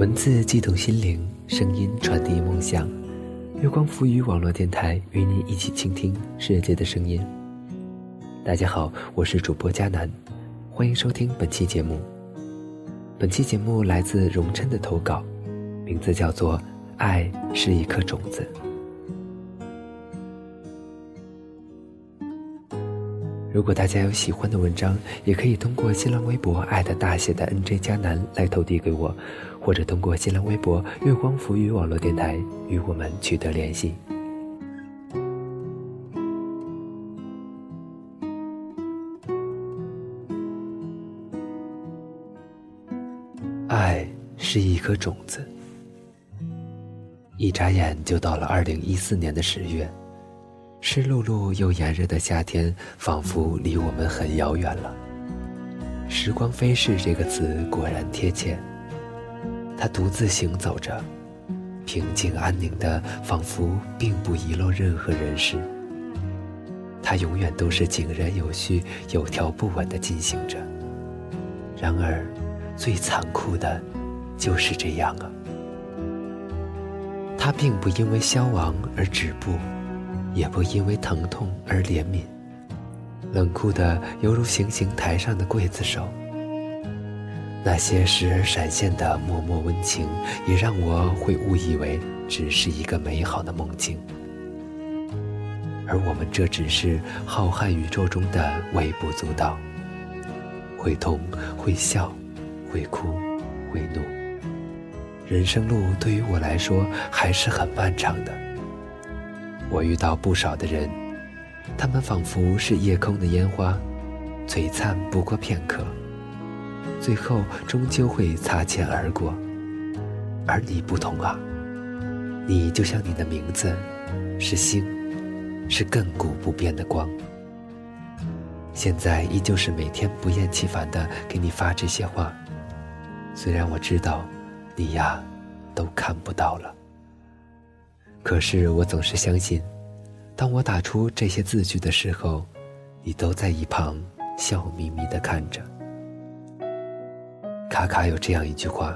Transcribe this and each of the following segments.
文字悸动心灵，声音传递梦想。月光浮语网络电台与你一起倾听世界的声音。大家好，我是主播佳楠，欢迎收听本期节目。本期节目来自荣琛的投稿，名字叫做《爱是一颗种子》。如果大家有喜欢的文章，也可以通过新浪微博“爱的大写的 NJ 加南”来投递给我，或者通过新浪微博“月光浮语网络电台”与我们取得联系。爱是一颗种子，一眨眼就到了二零一四年的十月。湿漉漉又炎热的夏天，仿佛离我们很遥远了。时光飞逝这个词果然贴切。他独自行走着，平静安宁的，仿佛并不遗漏任何人事。他永远都是井然有序、有条不紊的进行着。然而，最残酷的，就是这样啊。他并不因为消亡而止步。也不因为疼痛而怜悯，冷酷的犹如行刑台上的刽子手。那些时而闪现的默默温情，也让我会误以为只是一个美好的梦境。而我们这只是浩瀚宇宙中的微不足道。会痛，会笑，会哭，会怒。人生路对于我来说还是很漫长的。我遇到不少的人，他们仿佛是夜空的烟花，璀璨不过片刻，最后终究会擦肩而过。而你不同啊，你就像你的名字，是星，是亘古不变的光。现在依旧是每天不厌其烦的给你发这些话，虽然我知道，你呀，都看不到了。可是我总是相信，当我打出这些字句的时候，你都在一旁笑眯眯的看着。卡卡有这样一句话：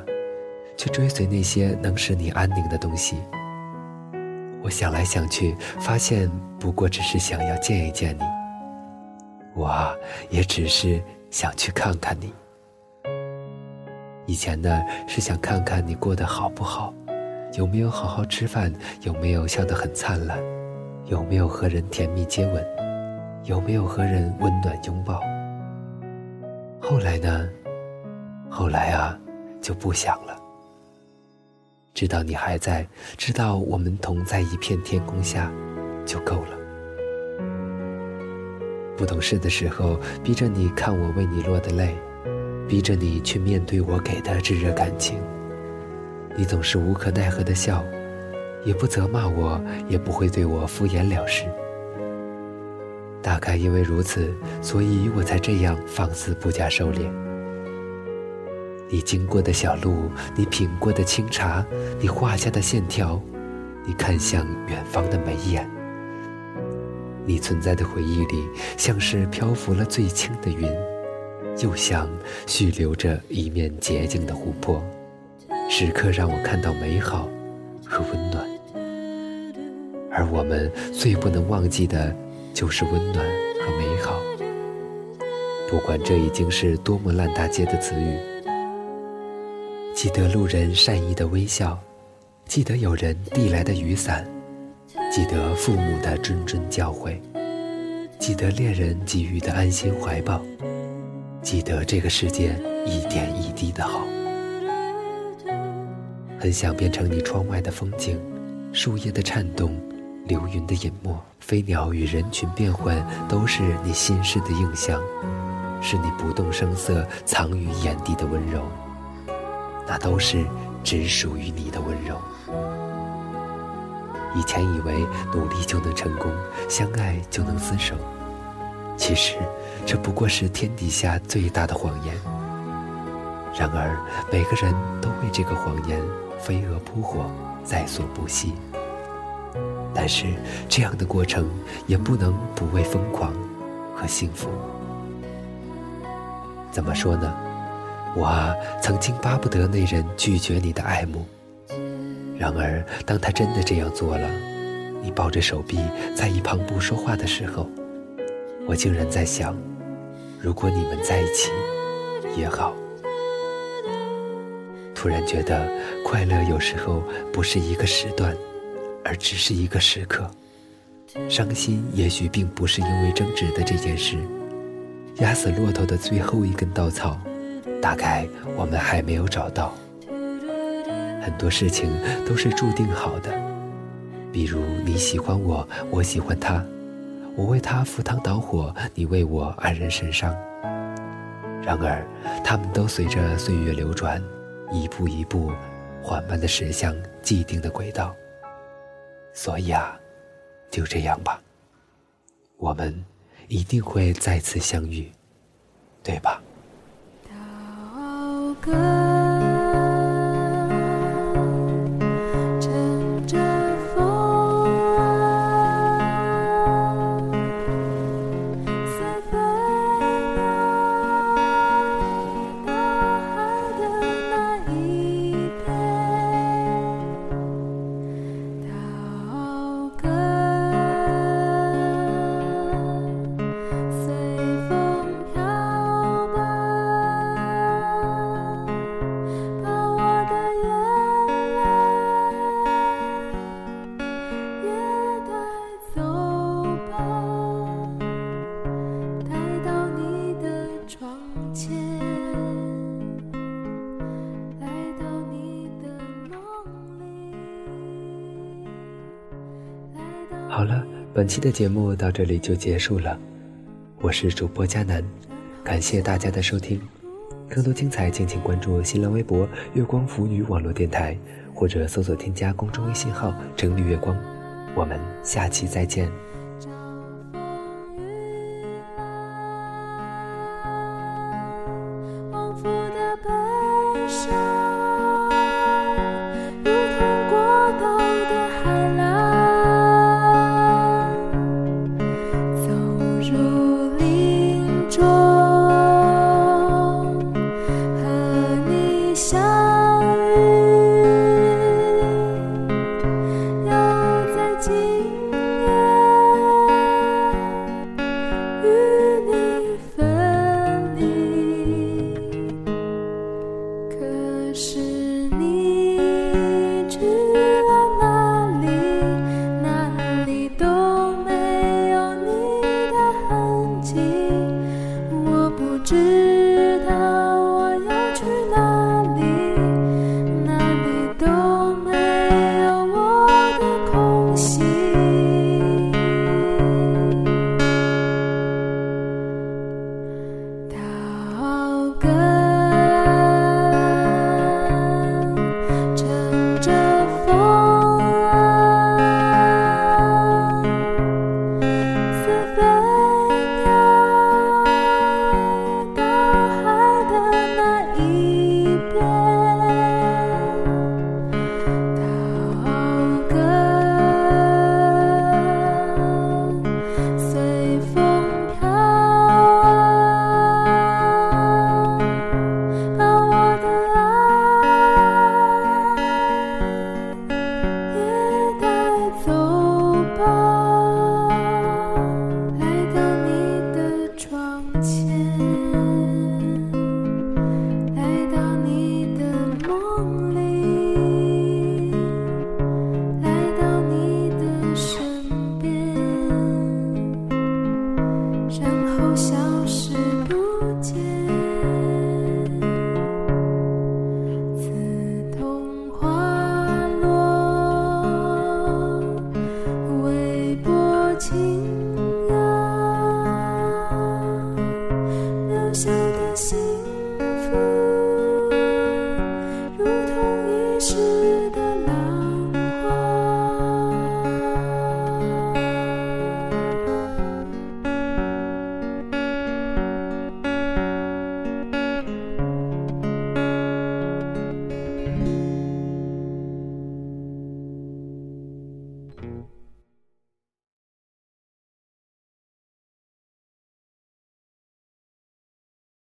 去追随那些能使你安宁的东西。我想来想去，发现不过只是想要见一见你。我啊，也只是想去看看你。以前呢，是想看看你过得好不好。有没有好好吃饭？有没有笑得很灿烂？有没有和人甜蜜接吻？有没有和人温暖拥抱？后来呢？后来啊，就不想了。知道你还在，知道我们同在一片天空下，就够了。不懂事的时候，逼着你看我为你落的泪，逼着你去面对我给的炙热感情。你总是无可奈何的笑，也不责骂我，也不会对我敷衍了事。大概因为如此，所以我才这样放肆不加收敛。你经过的小路，你品过的清茶，你画下的线条，你看向远方的眉眼，你存在的回忆里，像是漂浮了最轻的云，又像蓄留着一面洁净的湖泊。时刻让我看到美好和温暖，而我们最不能忘记的，就是温暖和美好。不管这已经是多么烂大街的词语，记得路人善意的微笑，记得有人递来的雨伞，记得父母的谆谆教诲，记得恋人给予的安心怀抱，记得这个世界一点一滴的好。很想变成你窗外的风景，树叶的颤动，流云的隐没，飞鸟与人群变换，都是你心事的映像，是你不动声色藏于眼底的温柔，那都是只属于你的温柔。以前以为努力就能成功，相爱就能厮守，其实这不过是天底下最大的谎言。然而每个人都为这个谎言。飞蛾扑火，在所不惜。但是这样的过程也不能不为疯狂和幸福。怎么说呢？我曾经巴不得那人拒绝你的爱慕，然而当他真的这样做了，你抱着手臂在一旁不说话的时候，我竟然在想，如果你们在一起也好。突然觉得快乐有时候不是一个时段，而只是一个时刻；伤心也许并不是因为争执的这件事。压死骆驼的最后一根稻草，大概我们还没有找到。很多事情都是注定好的，比如你喜欢我，我喜欢他，我为他赴汤蹈火，你为我黯然神伤。然而，他们都随着岁月流转，一步一步缓慢的驶向既定的轨道。所以啊，就这样吧，我们。一定会再次相遇，对吧？好了，本期的节目到这里就结束了。我是主播佳楠，感谢大家的收听。更多精彩，敬请关注新浪微博“月光腐女网络电台”，或者搜索添加公众微信号“整理月光”。我们下期再见。留